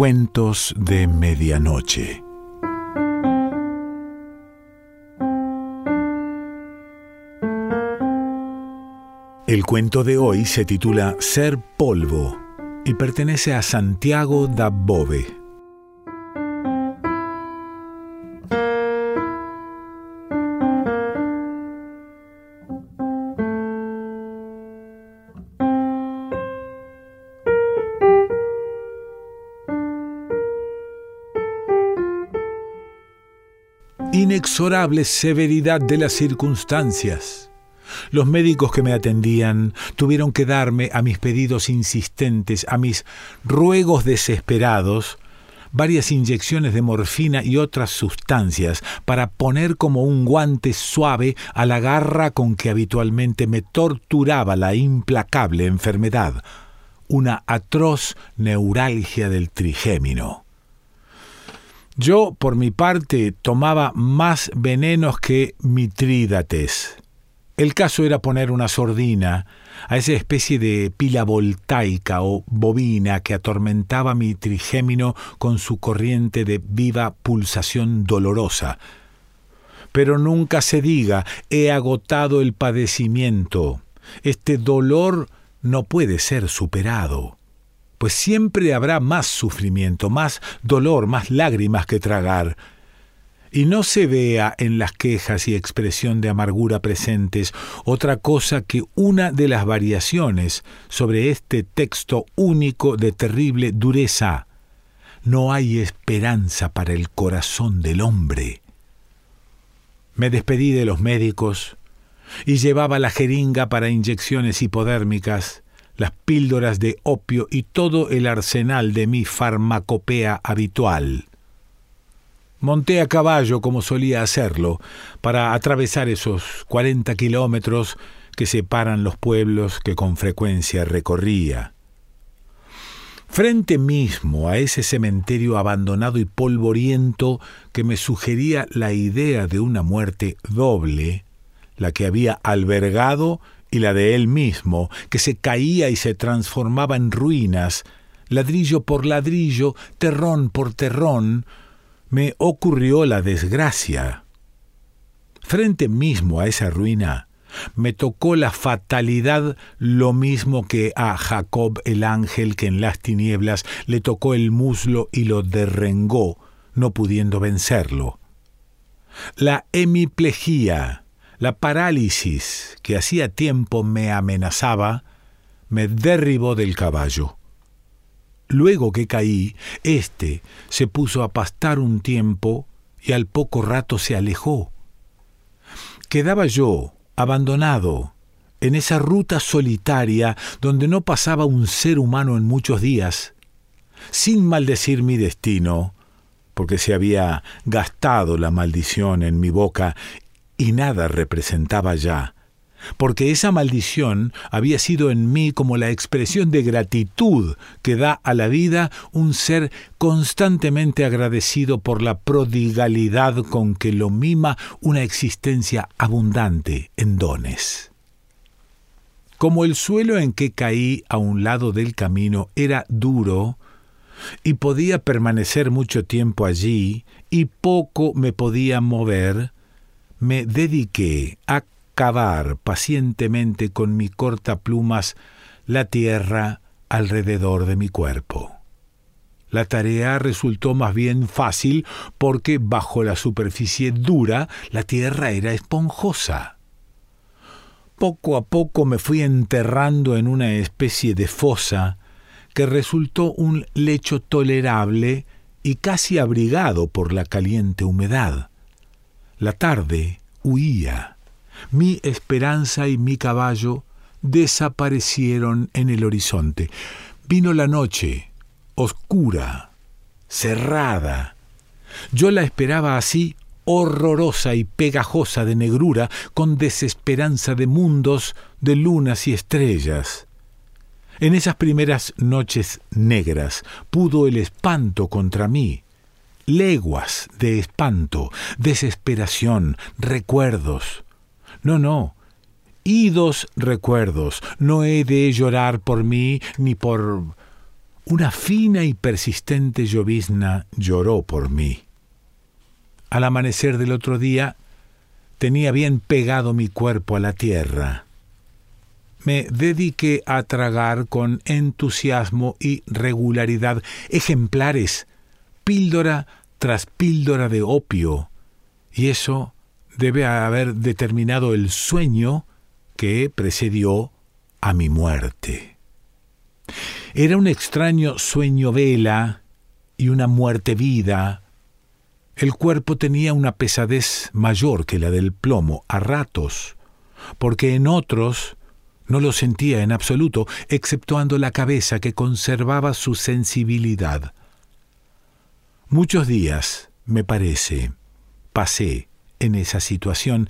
Cuentos de Medianoche. El cuento de hoy se titula Ser polvo y pertenece a Santiago da Bove. Inexorable severidad de las circunstancias. Los médicos que me atendían tuvieron que darme a mis pedidos insistentes, a mis ruegos desesperados, varias inyecciones de morfina y otras sustancias para poner como un guante suave a la garra con que habitualmente me torturaba la implacable enfermedad, una atroz neuralgia del trigémino. Yo, por mi parte, tomaba más venenos que mitrídates. El caso era poner una sordina a esa especie de pila voltaica o bobina que atormentaba mi trigémino con su corriente de viva pulsación dolorosa. Pero nunca se diga, he agotado el padecimiento. Este dolor no puede ser superado pues siempre habrá más sufrimiento, más dolor, más lágrimas que tragar. Y no se vea en las quejas y expresión de amargura presentes otra cosa que una de las variaciones sobre este texto único de terrible dureza. No hay esperanza para el corazón del hombre. Me despedí de los médicos y llevaba la jeringa para inyecciones hipodérmicas las píldoras de opio y todo el arsenal de mi farmacopea habitual. Monté a caballo como solía hacerlo, para atravesar esos cuarenta kilómetros que separan los pueblos que con frecuencia recorría. Frente mismo a ese cementerio abandonado y polvoriento que me sugería la idea de una muerte doble, la que había albergado y la de él mismo, que se caía y se transformaba en ruinas, ladrillo por ladrillo, terrón por terrón, me ocurrió la desgracia. Frente mismo a esa ruina, me tocó la fatalidad lo mismo que a Jacob el ángel que en las tinieblas le tocó el muslo y lo derrengó, no pudiendo vencerlo. La hemiplejía, la parálisis que hacía tiempo me amenazaba me derribó del caballo. Luego que caí, éste se puso a pastar un tiempo y al poco rato se alejó. Quedaba yo, abandonado, en esa ruta solitaria donde no pasaba un ser humano en muchos días, sin maldecir mi destino, porque se había gastado la maldición en mi boca y nada representaba ya, porque esa maldición había sido en mí como la expresión de gratitud que da a la vida un ser constantemente agradecido por la prodigalidad con que lo mima una existencia abundante en dones. Como el suelo en que caí a un lado del camino era duro, y podía permanecer mucho tiempo allí, y poco me podía mover, me dediqué a cavar pacientemente con mi corta plumas la tierra alrededor de mi cuerpo. La tarea resultó más bien fácil porque bajo la superficie dura la tierra era esponjosa. Poco a poco me fui enterrando en una especie de fosa que resultó un lecho tolerable y casi abrigado por la caliente humedad. La tarde huía. Mi esperanza y mi caballo desaparecieron en el horizonte. Vino la noche, oscura, cerrada. Yo la esperaba así, horrorosa y pegajosa de negrura, con desesperanza de mundos, de lunas y estrellas. En esas primeras noches negras pudo el espanto contra mí leguas de espanto, desesperación, recuerdos. No, no, idos recuerdos, no he de llorar por mí ni por una fina y persistente llovizna lloró por mí. Al amanecer del otro día tenía bien pegado mi cuerpo a la tierra. Me dediqué a tragar con entusiasmo y regularidad ejemplares, píldora tras píldora de opio, y eso debe haber determinado el sueño que precedió a mi muerte. Era un extraño sueño vela y una muerte vida. El cuerpo tenía una pesadez mayor que la del plomo a ratos, porque en otros no lo sentía en absoluto, exceptuando la cabeza que conservaba su sensibilidad. Muchos días, me parece, pasé en esa situación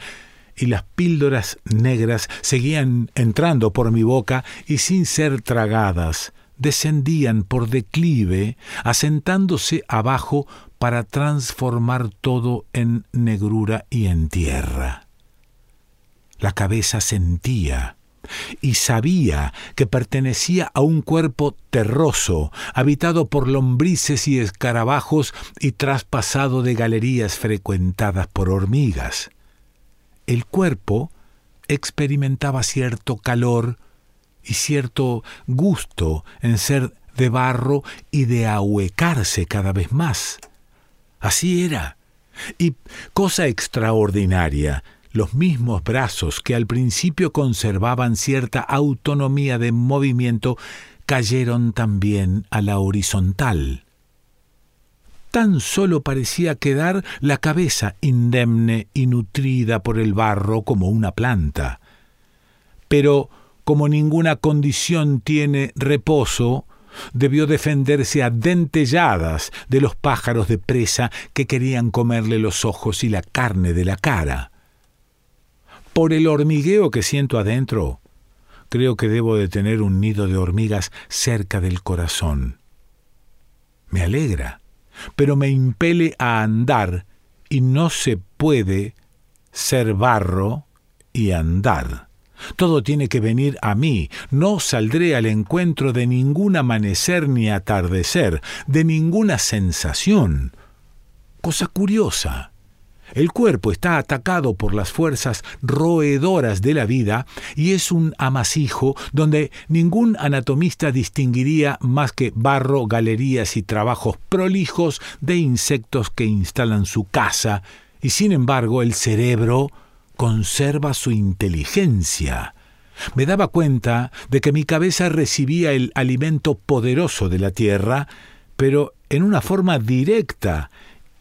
y las píldoras negras seguían entrando por mi boca y sin ser tragadas, descendían por declive, asentándose abajo para transformar todo en negrura y en tierra. La cabeza sentía y sabía que pertenecía a un cuerpo terroso, habitado por lombrices y escarabajos y traspasado de galerías frecuentadas por hormigas. El cuerpo experimentaba cierto calor y cierto gusto en ser de barro y de ahuecarse cada vez más. Así era. Y cosa extraordinaria, los mismos brazos que al principio conservaban cierta autonomía de movimiento cayeron también a la horizontal. Tan solo parecía quedar la cabeza indemne y nutrida por el barro como una planta. Pero como ninguna condición tiene reposo, debió defenderse a dentelladas de los pájaros de presa que querían comerle los ojos y la carne de la cara. Por el hormigueo que siento adentro, creo que debo de tener un nido de hormigas cerca del corazón. Me alegra, pero me impele a andar y no se puede ser barro y andar. Todo tiene que venir a mí. No saldré al encuentro de ningún amanecer ni atardecer, de ninguna sensación. Cosa curiosa. El cuerpo está atacado por las fuerzas roedoras de la vida y es un amasijo donde ningún anatomista distinguiría más que barro, galerías y trabajos prolijos de insectos que instalan su casa, y sin embargo el cerebro conserva su inteligencia. Me daba cuenta de que mi cabeza recibía el alimento poderoso de la tierra, pero en una forma directa,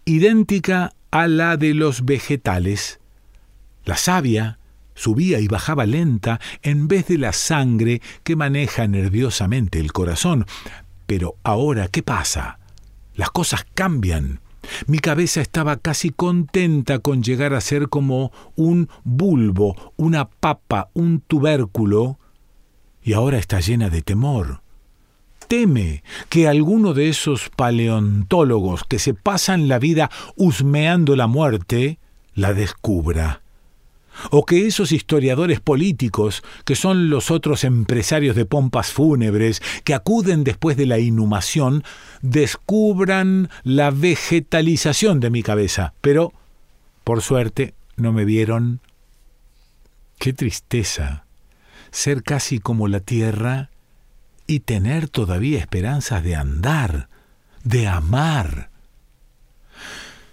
idéntica a la de los vegetales. La savia subía y bajaba lenta en vez de la sangre que maneja nerviosamente el corazón. Pero ahora, ¿qué pasa? Las cosas cambian. Mi cabeza estaba casi contenta con llegar a ser como un bulbo, una papa, un tubérculo, y ahora está llena de temor teme que alguno de esos paleontólogos que se pasan la vida husmeando la muerte la descubra. O que esos historiadores políticos, que son los otros empresarios de pompas fúnebres, que acuden después de la inhumación, descubran la vegetalización de mi cabeza. Pero, por suerte, no me vieron. Qué tristeza ser casi como la tierra y tener todavía esperanzas de andar, de amar.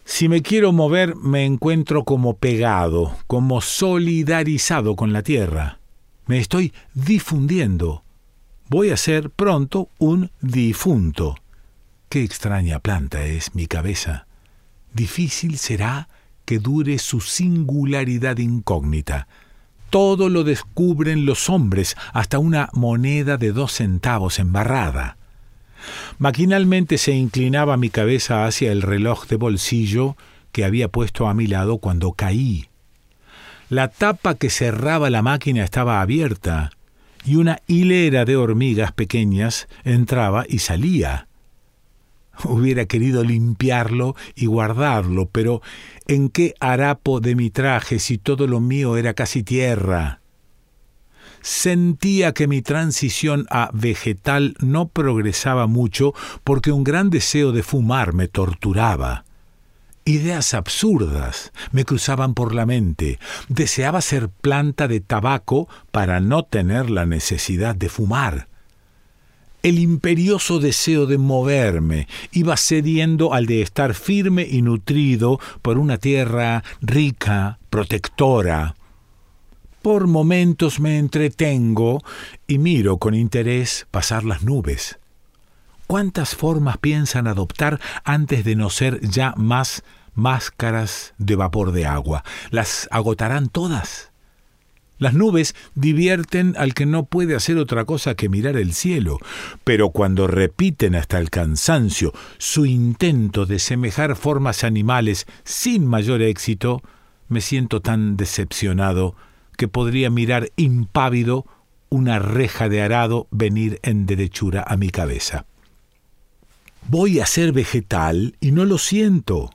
Si me quiero mover, me encuentro como pegado, como solidarizado con la tierra. Me estoy difundiendo. Voy a ser pronto un difunto. Qué extraña planta es mi cabeza. Difícil será que dure su singularidad incógnita todo lo descubren los hombres, hasta una moneda de dos centavos embarrada. Maquinalmente se inclinaba mi cabeza hacia el reloj de bolsillo que había puesto a mi lado cuando caí. La tapa que cerraba la máquina estaba abierta y una hilera de hormigas pequeñas entraba y salía. Hubiera querido limpiarlo y guardarlo, pero ¿en qué harapo de mi traje si todo lo mío era casi tierra? Sentía que mi transición a vegetal no progresaba mucho porque un gran deseo de fumar me torturaba. Ideas absurdas me cruzaban por la mente. Deseaba ser planta de tabaco para no tener la necesidad de fumar. El imperioso deseo de moverme iba cediendo al de estar firme y nutrido por una tierra rica, protectora. Por momentos me entretengo y miro con interés pasar las nubes. ¿Cuántas formas piensan adoptar antes de no ser ya más máscaras de vapor de agua? ¿Las agotarán todas? Las nubes divierten al que no puede hacer otra cosa que mirar el cielo, pero cuando repiten hasta el cansancio su intento de semejar formas animales sin mayor éxito, me siento tan decepcionado que podría mirar impávido una reja de arado venir en derechura a mi cabeza. Voy a ser vegetal y no lo siento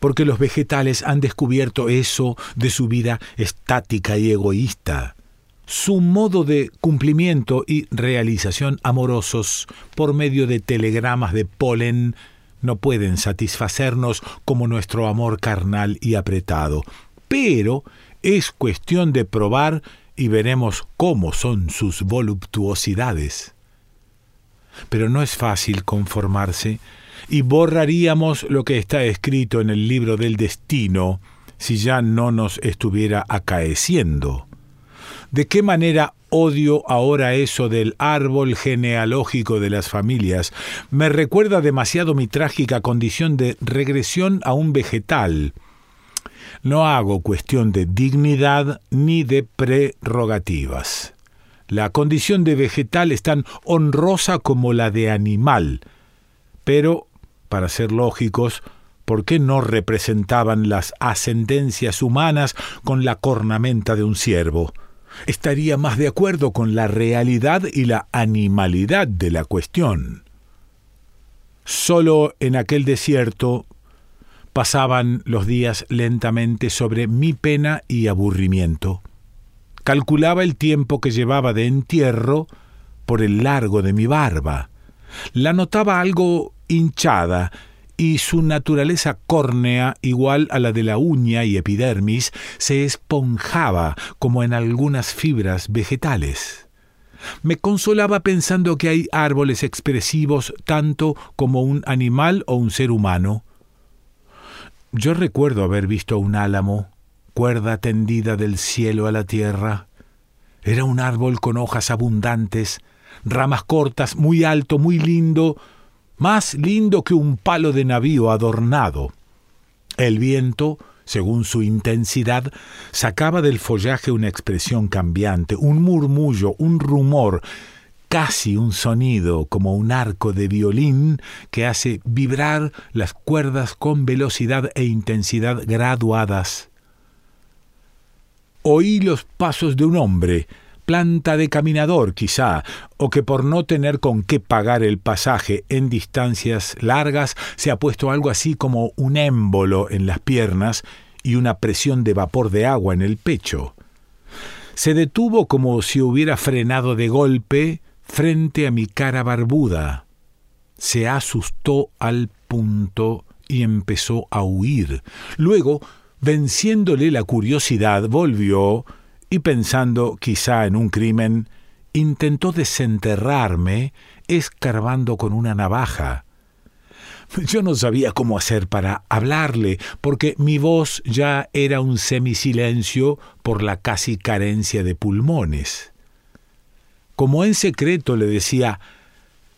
porque los vegetales han descubierto eso de su vida estática y egoísta. Su modo de cumplimiento y realización amorosos por medio de telegramas de polen no pueden satisfacernos como nuestro amor carnal y apretado, pero es cuestión de probar y veremos cómo son sus voluptuosidades. Pero no es fácil conformarse y borraríamos lo que está escrito en el libro del destino si ya no nos estuviera acaeciendo. ¿De qué manera odio ahora eso del árbol genealógico de las familias? Me recuerda demasiado mi trágica condición de regresión a un vegetal. No hago cuestión de dignidad ni de prerrogativas. La condición de vegetal es tan honrosa como la de animal, pero para ser lógicos, ¿por qué no representaban las ascendencias humanas con la cornamenta de un ciervo? Estaría más de acuerdo con la realidad y la animalidad de la cuestión. Solo en aquel desierto pasaban los días lentamente sobre mi pena y aburrimiento. Calculaba el tiempo que llevaba de entierro por el largo de mi barba. La notaba algo hinchada y su naturaleza córnea, igual a la de la uña y epidermis, se esponjaba como en algunas fibras vegetales. Me consolaba pensando que hay árboles expresivos tanto como un animal o un ser humano. Yo recuerdo haber visto un álamo, cuerda tendida del cielo a la tierra. Era un árbol con hojas abundantes, ramas cortas, muy alto, muy lindo, más lindo que un palo de navío adornado. El viento, según su intensidad, sacaba del follaje una expresión cambiante, un murmullo, un rumor, casi un sonido como un arco de violín que hace vibrar las cuerdas con velocidad e intensidad graduadas. Oí los pasos de un hombre, planta de caminador quizá, o que por no tener con qué pagar el pasaje en distancias largas se ha puesto algo así como un émbolo en las piernas y una presión de vapor de agua en el pecho. Se detuvo como si hubiera frenado de golpe frente a mi cara barbuda. Se asustó al punto y empezó a huir. Luego, venciéndole la curiosidad, volvió y pensando quizá en un crimen, intentó desenterrarme escarbando con una navaja. Yo no sabía cómo hacer para hablarle, porque mi voz ya era un semisilencio por la casi carencia de pulmones. Como en secreto le decía,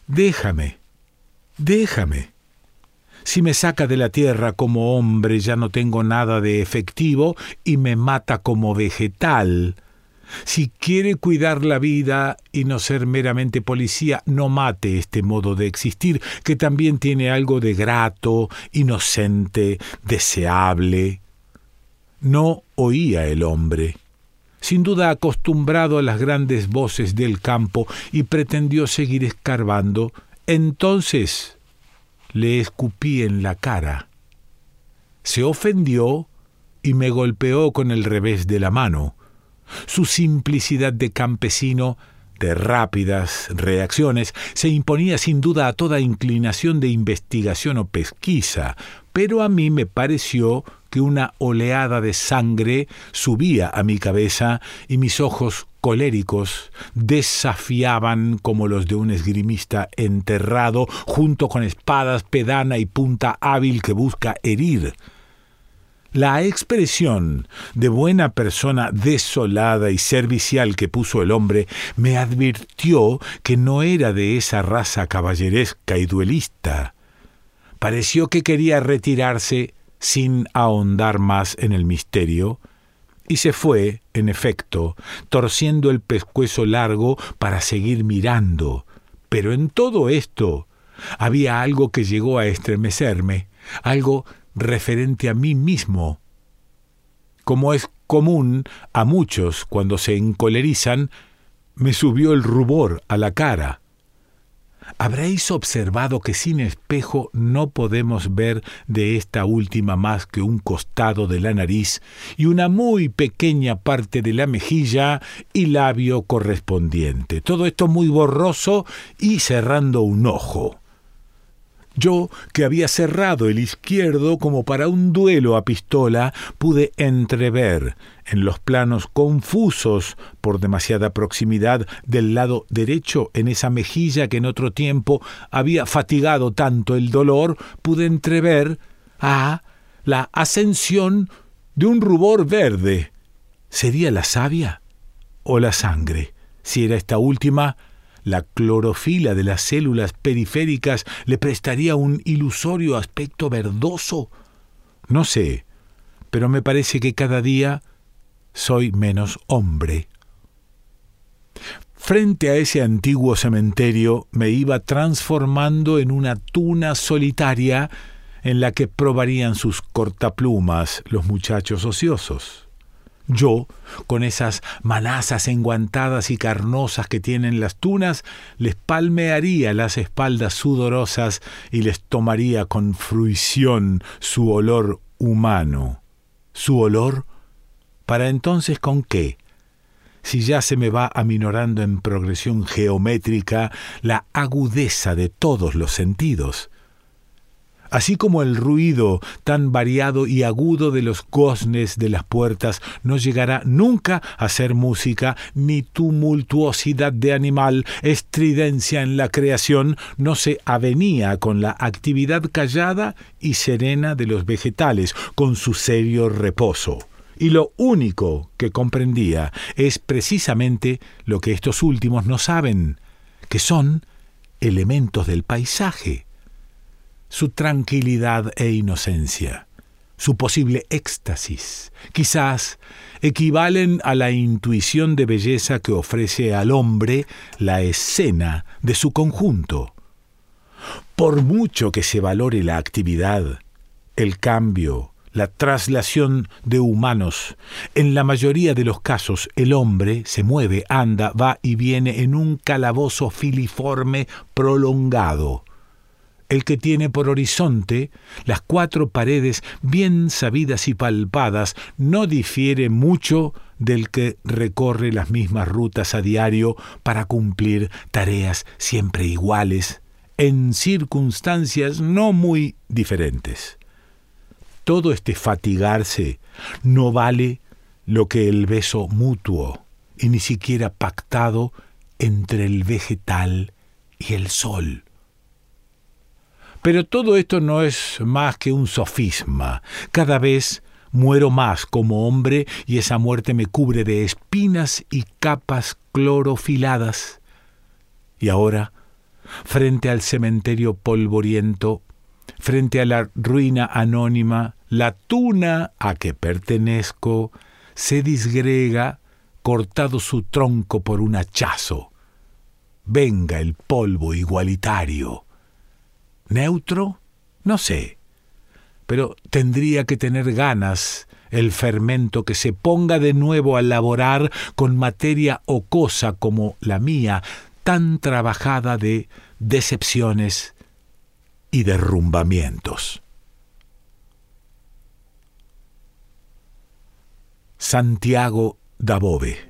déjame, déjame. Si me saca de la tierra como hombre ya no tengo nada de efectivo y me mata como vegetal. Si quiere cuidar la vida y no ser meramente policía, no mate este modo de existir, que también tiene algo de grato, inocente, deseable. No oía el hombre sin duda acostumbrado a las grandes voces del campo, y pretendió seguir escarbando. Entonces le escupí en la cara. Se ofendió y me golpeó con el revés de la mano. Su simplicidad de campesino, de rápidas reacciones, se imponía sin duda a toda inclinación de investigación o pesquisa, pero a mí me pareció que una oleada de sangre subía a mi cabeza y mis ojos coléricos desafiaban como los de un esgrimista enterrado junto con espadas, pedana y punta hábil que busca herir. La expresión de buena persona desolada y servicial que puso el hombre me advirtió que no era de esa raza caballeresca y duelista. Pareció que quería retirarse sin ahondar más en el misterio, y se fue, en efecto, torciendo el pescuezo largo para seguir mirando. Pero en todo esto había algo que llegó a estremecerme, algo referente a mí mismo. Como es común a muchos cuando se encolerizan, me subió el rubor a la cara. Habréis observado que sin espejo no podemos ver de esta última más que un costado de la nariz y una muy pequeña parte de la mejilla y labio correspondiente. Todo esto muy borroso y cerrando un ojo. Yo, que había cerrado el izquierdo como para un duelo a pistola, pude entrever en los planos confusos por demasiada proximidad del lado derecho en esa mejilla que en otro tiempo había fatigado tanto el dolor, pude entrever a la ascensión de un rubor verde. ¿Sería la savia o la sangre? Si era esta última, la clorofila de las células periféricas le prestaría un ilusorio aspecto verdoso. No sé, pero me parece que cada día soy menos hombre. Frente a ese antiguo cementerio me iba transformando en una tuna solitaria en la que probarían sus cortaplumas los muchachos ociosos. Yo, con esas manazas enguantadas y carnosas que tienen las tunas, les palmearía las espaldas sudorosas y les tomaría con fruición su olor humano. ¿Su olor? ¿Para entonces con qué? Si ya se me va aminorando en progresión geométrica la agudeza de todos los sentidos así como el ruido tan variado y agudo de los goznes de las puertas no llegará nunca a ser música, ni tumultuosidad de animal, estridencia en la creación, no se avenía con la actividad callada y serena de los vegetales, con su serio reposo. Y lo único que comprendía es precisamente lo que estos últimos no saben, que son elementos del paisaje su tranquilidad e inocencia, su posible éxtasis, quizás equivalen a la intuición de belleza que ofrece al hombre la escena de su conjunto. Por mucho que se valore la actividad, el cambio, la traslación de humanos. En la mayoría de los casos el hombre se mueve, anda, va y viene en un calabozo filiforme prolongado el que tiene por horizonte las cuatro paredes bien sabidas y palpadas, no difiere mucho del que recorre las mismas rutas a diario para cumplir tareas siempre iguales, en circunstancias no muy diferentes. Todo este fatigarse no vale lo que el beso mutuo y ni siquiera pactado entre el vegetal y el sol. Pero todo esto no es más que un sofisma. Cada vez muero más como hombre y esa muerte me cubre de espinas y capas clorofiladas. Y ahora, frente al cementerio polvoriento, frente a la ruina anónima, la tuna a que pertenezco se disgrega, cortado su tronco por un hachazo. Venga el polvo igualitario ¿Neutro? No sé. Pero tendría que tener ganas el fermento que se ponga de nuevo a laborar con materia ocosa como la mía, tan trabajada de decepciones y derrumbamientos. Santiago Dabove